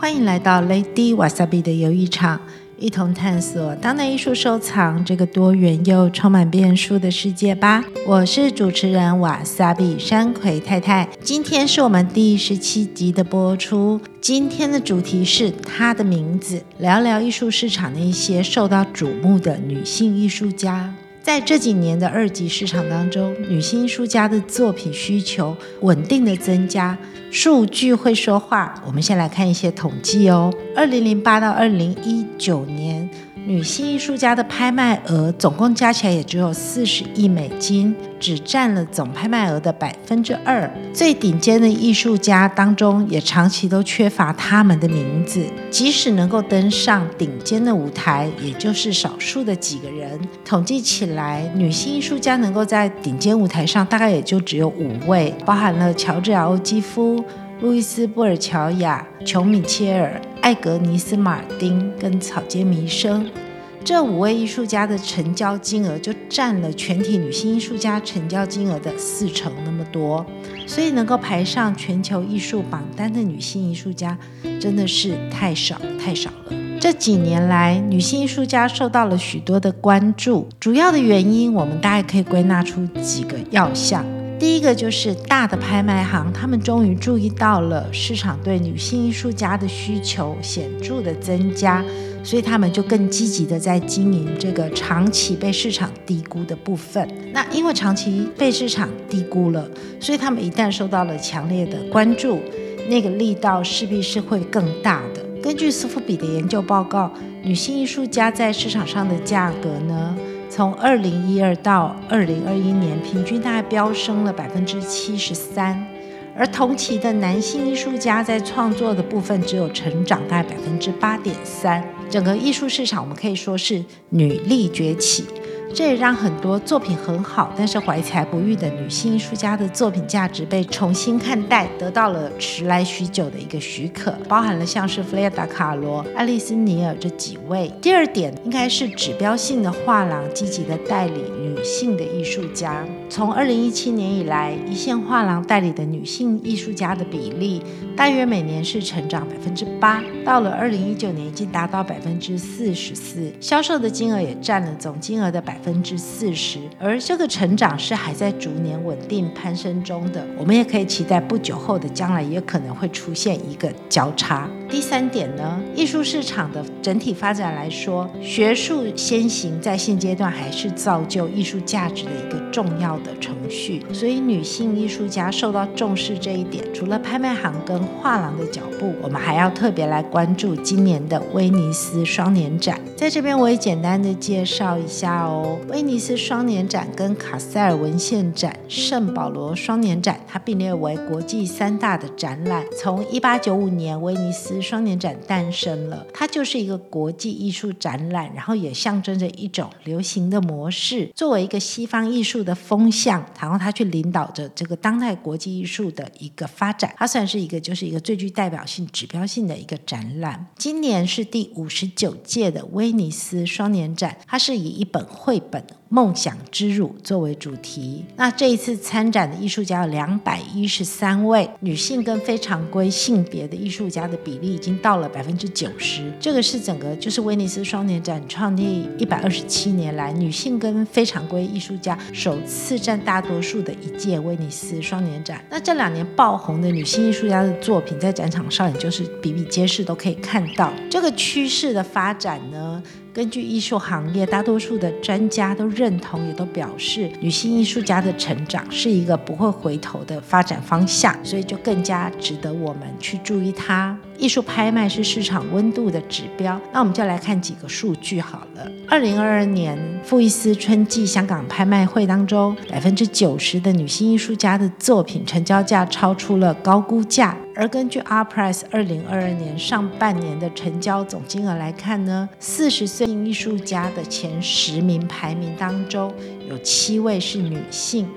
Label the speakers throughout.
Speaker 1: 欢迎来到 Lady Wasabi 的游艺场，一同探索当代艺术收藏这个多元又充满变数的世界吧。我是主持人 Wasabi 山葵太太，今天是我们第十七集的播出。今天的主题是她的名字，聊聊艺术市场的一些受到瞩目的女性艺术家。在这几年的二级市场当中，女性艺术家的作品需求稳定的增加，数据会说话。我们先来看一些统计哦，二零零八到二零一九年。女性艺术家的拍卖额总共加起来也只有四十亿美金，只占了总拍卖额的百分之二。最顶尖的艺术家当中，也长期都缺乏他们的名字。即使能够登上顶尖的舞台，也就是少数的几个人。统计起来，女性艺术家能够在顶尖舞台上，大概也就只有五位，包含了乔治亚·欧基夫、路易斯·布尔乔亚、琼·米切尔。艾格尼斯·马丁跟草间弥生这五位艺术家的成交金额就占了全体女性艺术家成交金额的四成那么多，所以能够排上全球艺术榜单的女性艺术家真的是太少太少了。这几年来，女性艺术家受到了许多的关注，主要的原因我们大概可以归纳出几个要项。第一个就是大的拍卖行，他们终于注意到了市场对女性艺术家的需求显著的增加，所以他们就更积极的在经营这个长期被市场低估的部分。那因为长期被市场低估了，所以他们一旦受到了强烈的关注，那个力道势必是会更大的。根据苏富比的研究报告，女性艺术家在市场上的价格呢，从二零一二到二零二一年，平均大概飙升了百分之七十三，而同期的男性艺术家在创作的部分只有成长大概百分之八点三。整个艺术市场，我们可以说是女力崛起。这也让很多作品很好，但是怀才不遇的女性艺术家的作品价值被重新看待，得到了迟来许久的一个许可，包含了像是弗雷达·卡罗、爱丽丝·尼尔这几位。第二点应该是指标性的画廊积极的代理女性的艺术家。从二零一七年以来，一线画廊代理的女性艺术家的比例大约每年是成长百分之八，到了二零一九年已经达到百分之四十四，销售的金额也占了总金额的百。分之四十，而这个成长是还在逐年稳定攀升中的。我们也可以期待不久后的将来也可能会出现一个交叉。第三点呢，艺术市场的整体发展来说，学术先行在现阶段还是造就艺术价值的一个重要的程序。所以，女性艺术家受到重视这一点，除了拍卖行跟画廊的脚步，我们还要特别来关注今年的威尼斯双年展。在这边，我也简单的介绍一下哦。威尼斯双年展跟卡塞尔文献展、圣保罗双年展，它并列为国际三大的展览。从一八九五年威尼斯双年展诞生了，它就是一个国际艺术展览，然后也象征着一种流行的模式，作为一个西方艺术的风向，然后它去领导着这个当代国际艺术的一个发展。它算是一个就是一个最具代表性、指标性的一个展览。今年是第五十九届的威威尼斯双年展，它是以一本绘本《梦想之乳》作为主题，那这一次参展的艺术家有两百一十三位，女性跟非常规性别的艺术家的比例已经到了百分之九十。这个是整个就是威尼斯双年展创立一百二十七年来，女性跟非常规艺术家首次占大多数的一届威尼斯双年展。那这两年爆红的女性艺术家的作品在展场上，也就是比比皆是，都可以看到这个趋势的发展呢。根据艺术行业大多数的专家都认同，也都表示，女性艺术家的成长是一个不会回头的发展方向，所以就更加值得我们去注意它。艺术拍卖是市场温度的指标，那我们就来看几个数据好了。二零二二年富艺斯春季香港拍卖会当中，百分之九十的女性艺术家的作品成交价超出了高估价。而根据 R Price 二零二二年上半年的成交总金额来看呢，四十岁艺术家的前十名排名当中，有七位是女性。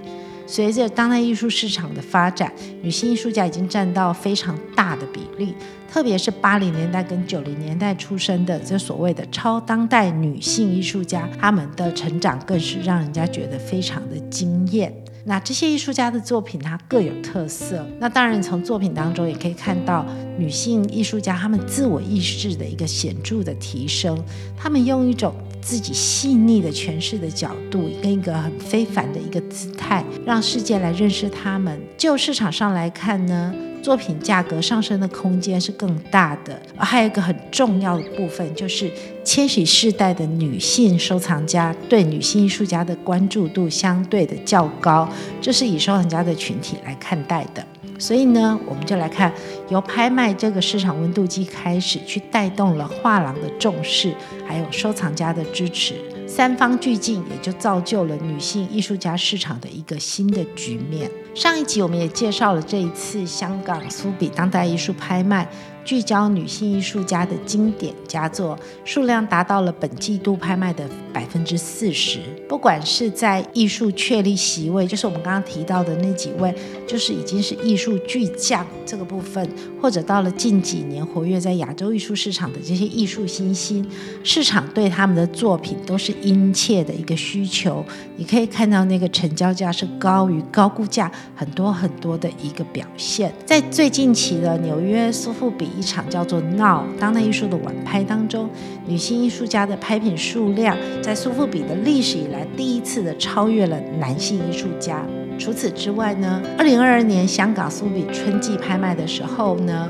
Speaker 1: 随着当代艺术市场的发展，女性艺术家已经占到非常大的比例，特别是八零年代跟九零年代出生的这所谓的超当代女性艺术家，她们的成长更是让人家觉得非常的惊艳。那这些艺术家的作品，它各有特色。那当然，从作品当中也可以看到女性艺术家她们自我意识的一个显著的提升。她们用一种自己细腻的诠释的角度，跟一个很非凡的一个姿态，让世界来认识她们。就市场上来看呢，作品价格上升的空间是更大的，还有一个很重要的部分，就是千禧世代的女性收藏家对女性艺术家的关注度相对的较高，这是以收藏家的群体来看待的。所以呢，我们就来看由拍卖这个市场温度计开始，去带动了画廊的重视，还有收藏家的支持。三方俱进，也就造就了女性艺术家市场的一个新的局面。上一集我们也介绍了这一次香港苏比当代艺术拍卖。聚焦女性艺术家的经典佳作，数量达到了本季度拍卖的百分之四十。不管是在艺术确立席位，就是我们刚刚提到的那几位，就是已经是艺术巨匠这个部分，或者到了近几年活跃在亚洲艺术市场的这些艺术新星，市场对他们的作品都是殷切的一个需求。你可以看到那个成交价是高于高估价很多很多的一个表现。在最近期的纽约苏富比。一场叫做《闹》当代艺术的晚拍当中，女性艺术家的拍品数量在苏富比的历史以来第一次的超越了男性艺术家。除此之外呢，二零二二年香港苏富比春季拍卖的时候呢，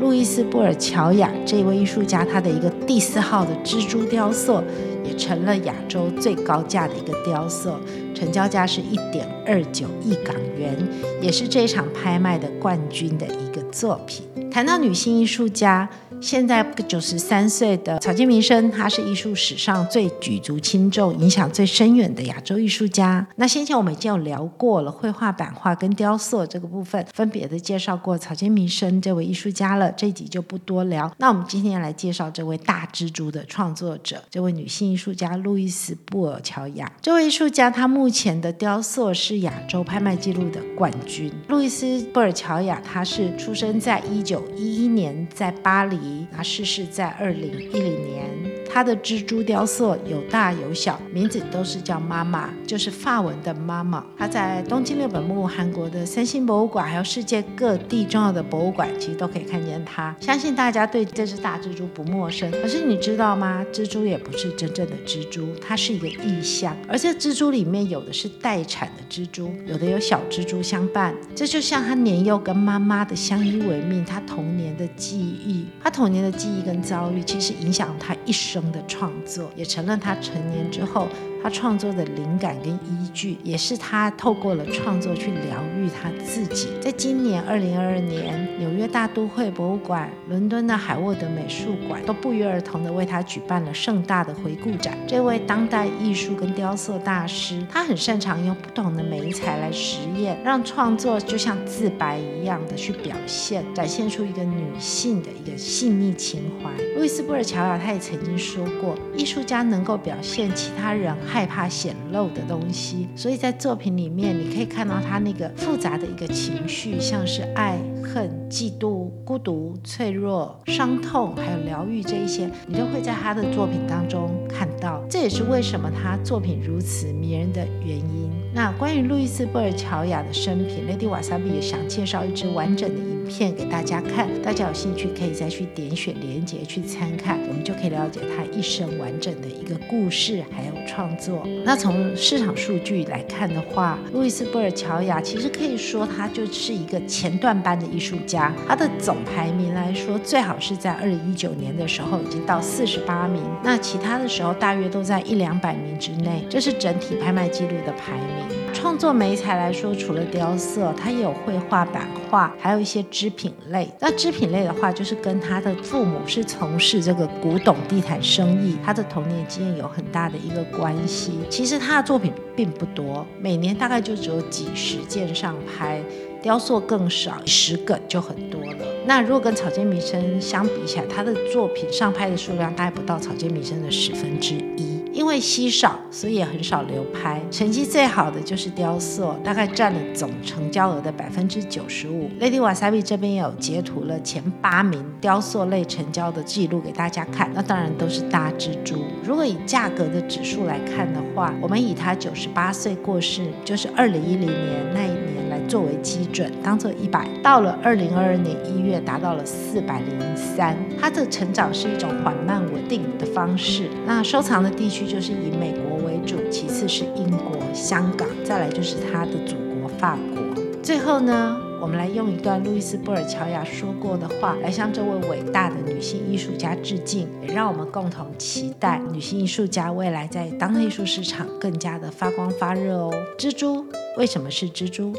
Speaker 1: 路易斯·布尔乔亚这位艺术家他的一个第四号的蜘蛛雕塑，也成了亚洲最高价的一个雕塑，成交价是一点二九亿港元，也是这场拍卖的冠军的一个作品。谈到女性艺术家，现在九十三岁的草间弥生，她是艺术史上最举足轻重、影响最深远的亚洲艺术家。那先前我们已经有聊过了，绘画、版画跟雕塑这个部分，分别的介绍过草间弥生这位艺术家了，这一集就不多聊。那我们今天来介绍这位大蜘蛛的创作者，这位女性艺术家路易斯·布尔乔亚。这位艺术家，她目前的雕塑是亚洲拍卖纪录的冠军。路易斯·布尔乔亚，她是出生在一九一一年，在巴黎，他逝世在二零一零年。他的蜘蛛雕塑有大有小，名字都是叫妈妈，就是法文的妈妈。他在东京六本木、韩国的三星博物馆，还有世界各地重要的博物馆，其实都可以看见它。相信大家对这只大蜘蛛不陌生。可是你知道吗？蜘蛛也不是真正的蜘蛛，它是一个意象。而这蜘蛛里面有的是待产的蜘蛛，有的有小蜘蛛相伴。这就像他年幼跟妈妈的相依为命，他童年的记忆，他童年的记忆跟遭遇，其实影响他一生。的创作也成了他成年之后，他创作的灵感跟依据，也是他透过了创作去疗愈他自己。在今年二零二二年，纽约大都会博物馆、伦敦的海沃德美术馆都不约而同的为他举办了盛大的回顾展。这位当代艺术跟雕塑大师，他很擅长用不同的媒材来实验，让创作就像自白一样的去表现，展现出一个女性的一个细腻情怀。路易斯·布尔乔亚他也曾经说过，艺术家能够表现其他人。害怕显露的东西，所以在作品里面，你可以看到他那个复杂的一个情绪，像是爱、恨、嫉妒、孤独、脆弱、伤痛，还有疗愈这一些，你都会在他的作品当中看到。这也是为什么他作品如此迷人的原因。那关于路易斯·布尔乔亚的生平，Lady Wasabi 也想介绍一支完整的片给大家看，大家有兴趣可以再去点选连接去参看，我们就可以了解他一生完整的一个故事，还有创作。那从市场数据来看的话，路易斯·布尔乔亚其实可以说他就是一个前段班的艺术家，他的总排名来说，最好是在二零一九年的时候已经到四十八名，那其他的时候大约都在一两百名之内，这是整体拍卖记录的排名。创作媒材来说，除了雕塑，他也有绘画、版画，还有一些织品类。那织品类的话，就是跟他的父母是从事这个古董地毯生意，他的童年经验有很大的一个关系。其实他的作品并不多，每年大概就只有几十件上拍，雕塑更少，十个就很多了。那如果跟草间弥生相比起来，他的作品上拍的数量大概不到草间弥生的十分之一。因为稀少，所以也很少流拍。成绩最好的就是雕塑，大概占了总成交额的百分之九十五。Lady Wasabi 这边有截图了前八名雕塑类成交的记录给大家看，那当然都是大蜘蛛。如果以价格的指数来看的话，我们以他九十八岁过世，就是二零一零年那一年作为基准，当做一百。到了二零二二年一月，达到了四百零三。它的成长是一种缓慢稳定的方式。那收藏的地区就是以美国为主，其次是英国、香港，再来就是他的祖国法国。最后呢，我们来用一段路易斯·布尔乔亚说过的话来向这位伟大的女性艺术家致敬，也让我们共同期待女性艺术家未来在当代艺术市场更加的发光发热哦。蜘蛛为什么是蜘蛛？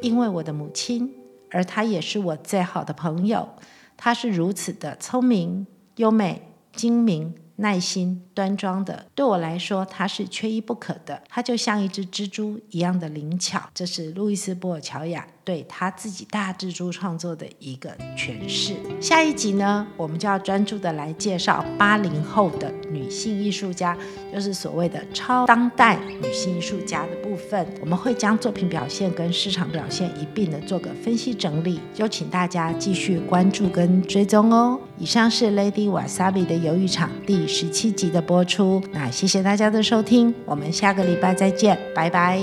Speaker 1: 因为我的母亲，而她也是我最好的朋友。她是如此的聪明、优美、精明。耐心、端庄的，对我来说，她是缺一不可的。她就像一只蜘蛛一样的灵巧。这是路易斯·布尔乔亚对他自己大蜘蛛创作的一个诠释。下一集呢，我们就要专注的来介绍八零后的女性艺术家，就是所谓的超当代女性艺术家的部分。我们会将作品表现跟市场表现一并的做个分析整理，就请大家继续关注跟追踪哦。以上是 Lady Wasabi 的鱿鱼场第十七集的播出，那谢谢大家的收听，我们下个礼拜再见，拜拜。